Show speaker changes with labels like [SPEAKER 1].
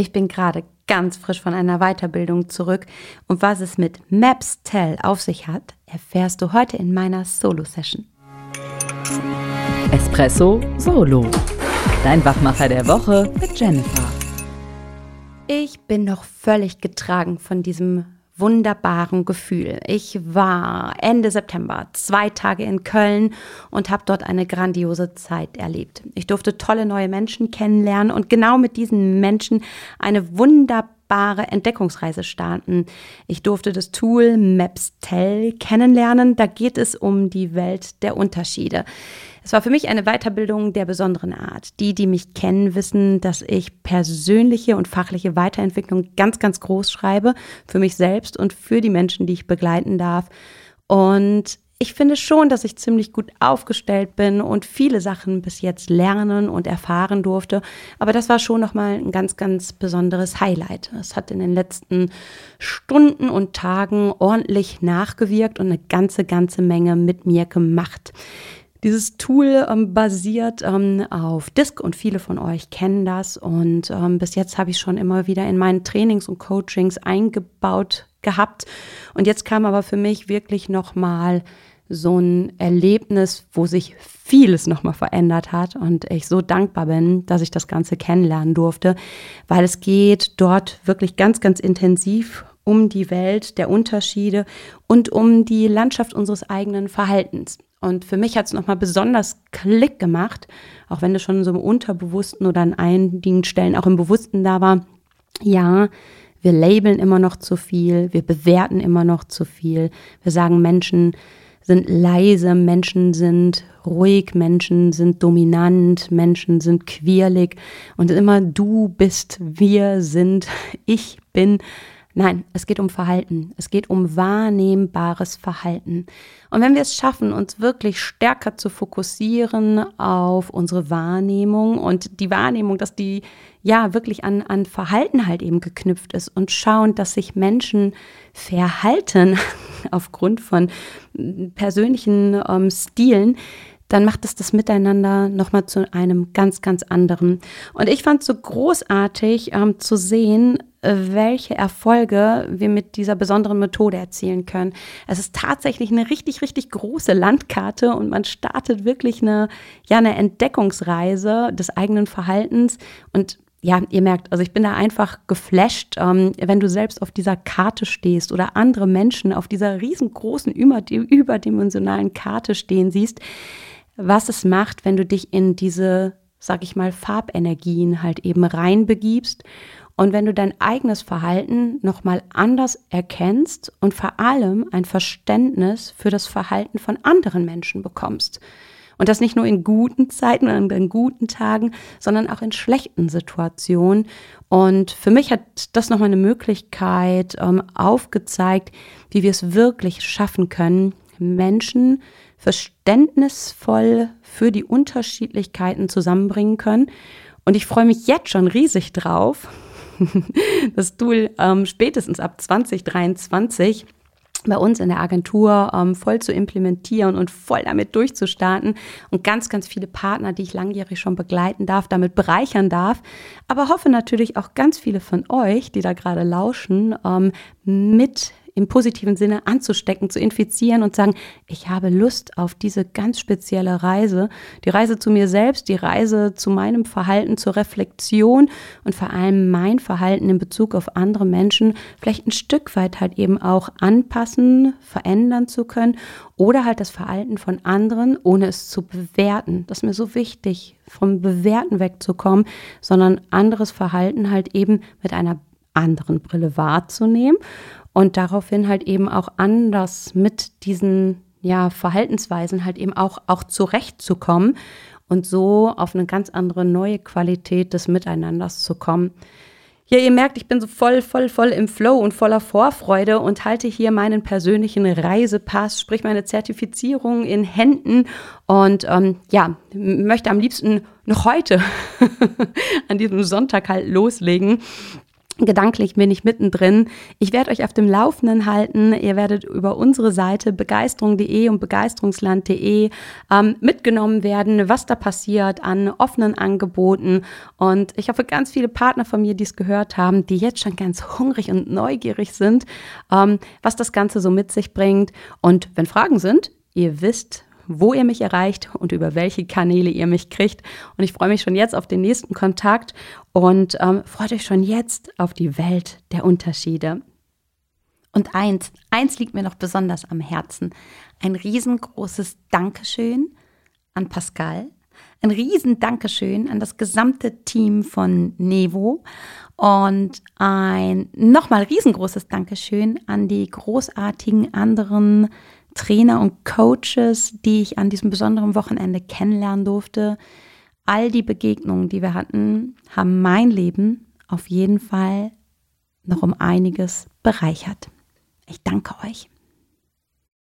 [SPEAKER 1] Ich bin gerade ganz frisch von einer Weiterbildung zurück und was es mit Maps Tell auf sich hat, erfährst du heute in meiner Solo-Session.
[SPEAKER 2] Espresso Solo. Dein Wachmacher der Woche mit Jennifer.
[SPEAKER 1] Ich bin noch völlig getragen von diesem wunderbaren Gefühl. Ich war Ende September zwei Tage in Köln und habe dort eine grandiose Zeit erlebt. Ich durfte tolle neue Menschen kennenlernen und genau mit diesen Menschen eine wunderbare Entdeckungsreise starten. Ich durfte das Tool Maps.tel kennenlernen. Da geht es um die Welt der Unterschiede. Es war für mich eine Weiterbildung der besonderen Art. Die, die mich kennen, wissen, dass ich persönliche und fachliche Weiterentwicklung ganz, ganz groß schreibe. Für mich selbst und für die Menschen, die ich begleiten darf. Und ich finde schon, dass ich ziemlich gut aufgestellt bin und viele Sachen bis jetzt lernen und erfahren durfte. Aber das war schon nochmal ein ganz, ganz besonderes Highlight. Es hat in den letzten Stunden und Tagen ordentlich nachgewirkt und eine ganze, ganze Menge mit mir gemacht. Dieses Tool ähm, basiert ähm, auf Disk und viele von euch kennen das. Und ähm, bis jetzt habe ich schon immer wieder in meinen Trainings und Coachings eingebaut gehabt. Und jetzt kam aber für mich wirklich nochmal so ein Erlebnis, wo sich vieles nochmal verändert hat und ich so dankbar bin, dass ich das Ganze kennenlernen durfte, weil es geht dort wirklich ganz, ganz intensiv um die Welt der Unterschiede und um die Landschaft unseres eigenen Verhaltens. Und für mich hat es nochmal besonders Klick gemacht, auch wenn es schon so im Unterbewussten oder an einigen Stellen auch im Bewussten da war. Ja, wir labeln immer noch zu viel, wir bewerten immer noch zu viel. Wir sagen, Menschen sind leise, Menschen sind ruhig, Menschen sind dominant, Menschen sind quirlig und immer du bist, wir sind, ich bin. Nein, es geht um Verhalten. Es geht um wahrnehmbares Verhalten. Und wenn wir es schaffen, uns wirklich stärker zu fokussieren auf unsere Wahrnehmung und die Wahrnehmung, dass die ja wirklich an, an Verhalten halt eben geknüpft ist und schauen, dass sich Menschen verhalten aufgrund von persönlichen ähm, Stilen, dann macht es das Miteinander nochmal zu einem ganz, ganz anderen. Und ich fand es so großartig ähm, zu sehen, welche Erfolge wir mit dieser besonderen Methode erzielen können. Es ist tatsächlich eine richtig, richtig große Landkarte und man startet wirklich eine, ja, eine Entdeckungsreise des eigenen Verhaltens und ja, ihr merkt, also ich bin da einfach geflasht, ähm, wenn du selbst auf dieser Karte stehst oder andere Menschen auf dieser riesengroßen, überdimensionalen Karte stehen siehst, was es macht, wenn du dich in diese, sag ich mal, Farbenergien halt eben reinbegibst und wenn du dein eigenes Verhalten nochmal anders erkennst und vor allem ein Verständnis für das Verhalten von anderen Menschen bekommst. Und das nicht nur in guten Zeiten und in guten Tagen, sondern auch in schlechten Situationen. Und für mich hat das nochmal eine Möglichkeit ähm, aufgezeigt, wie wir es wirklich schaffen können, Menschen verständnisvoll für die Unterschiedlichkeiten zusammenbringen können. Und ich freue mich jetzt schon riesig drauf, das Tool ähm, spätestens ab 2023 bei uns in der Agentur ähm, voll zu implementieren und voll damit durchzustarten und ganz, ganz viele Partner, die ich langjährig schon begleiten darf, damit bereichern darf. Aber hoffe natürlich auch ganz viele von euch, die da gerade lauschen, ähm, mit im positiven Sinne anzustecken, zu infizieren und sagen, ich habe Lust auf diese ganz spezielle Reise, die Reise zu mir selbst, die Reise zu meinem Verhalten, zur Reflexion und vor allem mein Verhalten in Bezug auf andere Menschen vielleicht ein Stück weit halt eben auch anpassen, verändern zu können oder halt das Verhalten von anderen, ohne es zu bewerten. Das ist mir so wichtig, vom Bewerten wegzukommen, sondern anderes Verhalten halt eben mit einer anderen Brille wahrzunehmen und daraufhin halt eben auch anders mit diesen ja, Verhaltensweisen halt eben auch, auch zurechtzukommen und so auf eine ganz andere neue Qualität des Miteinanders zu kommen. Ja, ihr merkt, ich bin so voll, voll, voll im Flow und voller Vorfreude und halte hier meinen persönlichen Reisepass, sprich meine Zertifizierung in Händen und ähm, ja, möchte am liebsten noch heute an diesem Sonntag halt loslegen Gedanklich bin ich mittendrin. Ich werde euch auf dem Laufenden halten. Ihr werdet über unsere Seite begeisterung.de und begeisterungsland.de ähm, mitgenommen werden, was da passiert an offenen Angeboten. Und ich hoffe, ganz viele Partner von mir, die es gehört haben, die jetzt schon ganz hungrig und neugierig sind, ähm, was das Ganze so mit sich bringt. Und wenn Fragen sind, ihr wisst, wo ihr mich erreicht und über welche Kanäle ihr mich kriegt. Und ich freue mich schon jetzt auf den nächsten Kontakt und ähm, freut euch schon jetzt auf die Welt der Unterschiede. Und eins, eins liegt mir noch besonders am Herzen. Ein riesengroßes Dankeschön an Pascal. Ein riesen Dankeschön an das gesamte Team von Nevo und ein nochmal riesengroßes Dankeschön an die großartigen anderen Trainer und Coaches, die ich an diesem besonderen Wochenende kennenlernen durfte. All die Begegnungen, die wir hatten, haben mein Leben auf jeden Fall noch um einiges bereichert. Ich danke euch.